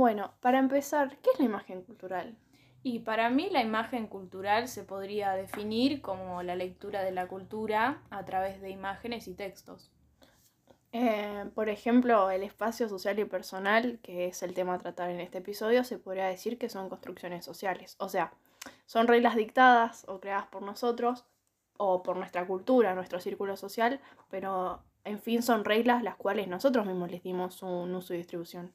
Bueno, para empezar, ¿qué es la imagen cultural? Y para mí la imagen cultural se podría definir como la lectura de la cultura a través de imágenes y textos. Eh, por ejemplo, el espacio social y personal, que es el tema a tratar en este episodio, se podría decir que son construcciones sociales. O sea, son reglas dictadas o creadas por nosotros o por nuestra cultura, nuestro círculo social, pero en fin son reglas las cuales nosotros mismos les dimos un uso y distribución.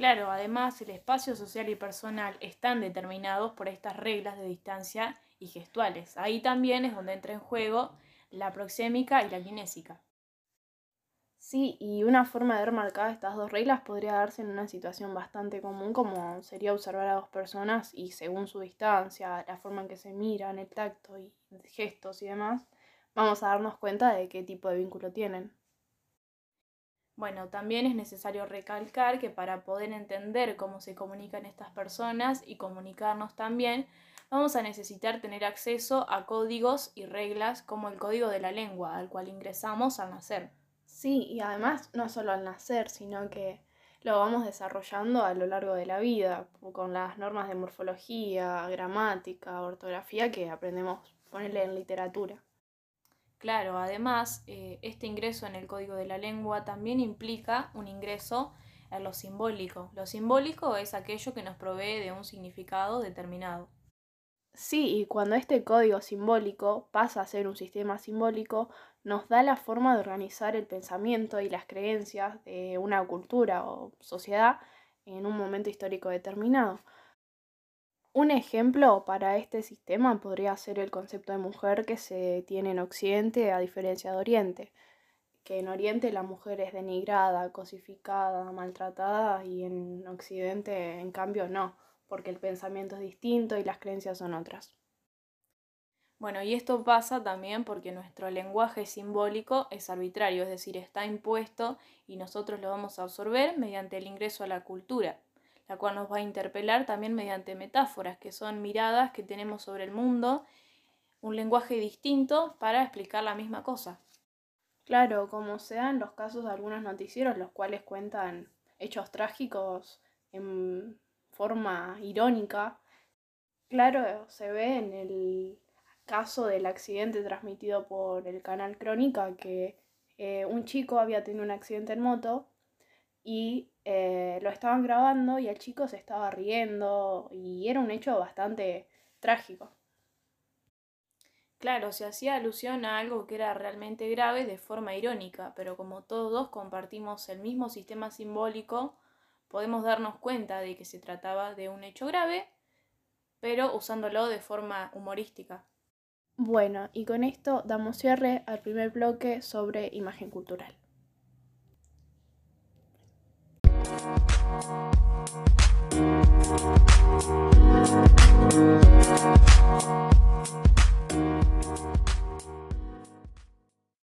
Claro, además el espacio social y personal están determinados por estas reglas de distancia y gestuales. Ahí también es donde entra en juego la proxémica y la kinésica. Sí, y una forma de ver marcadas estas dos reglas podría darse en una situación bastante común como sería observar a dos personas y según su distancia, la forma en que se miran, el tacto y gestos y demás, vamos a darnos cuenta de qué tipo de vínculo tienen. Bueno, también es necesario recalcar que para poder entender cómo se comunican estas personas y comunicarnos también, vamos a necesitar tener acceso a códigos y reglas como el código de la lengua al cual ingresamos al nacer. Sí, y además no solo al nacer, sino que lo vamos desarrollando a lo largo de la vida, con las normas de morfología, gramática, ortografía que aprendemos ponerle en literatura. Claro, además, eh, este ingreso en el código de la lengua también implica un ingreso en lo simbólico. Lo simbólico es aquello que nos provee de un significado determinado. Sí, y cuando este código simbólico pasa a ser un sistema simbólico, nos da la forma de organizar el pensamiento y las creencias de una cultura o sociedad en un momento histórico determinado. Un ejemplo para este sistema podría ser el concepto de mujer que se tiene en Occidente a diferencia de Oriente, que en Oriente la mujer es denigrada, cosificada, maltratada y en Occidente en cambio no porque el pensamiento es distinto y las creencias son otras. Bueno, y esto pasa también porque nuestro lenguaje simbólico es arbitrario, es decir, está impuesto y nosotros lo vamos a absorber mediante el ingreso a la cultura, la cual nos va a interpelar también mediante metáforas, que son miradas que tenemos sobre el mundo, un lenguaje distinto para explicar la misma cosa. Claro, como se dan los casos de algunos noticieros, los cuales cuentan hechos trágicos en forma irónica. Claro, se ve en el caso del accidente transmitido por el canal Crónica que eh, un chico había tenido un accidente en moto y eh, lo estaban grabando y el chico se estaba riendo y era un hecho bastante trágico. Claro, se hacía alusión a algo que era realmente grave de forma irónica, pero como todos compartimos el mismo sistema simbólico, podemos darnos cuenta de que se trataba de un hecho grave, pero usándolo de forma humorística. Bueno, y con esto damos cierre al primer bloque sobre imagen cultural. you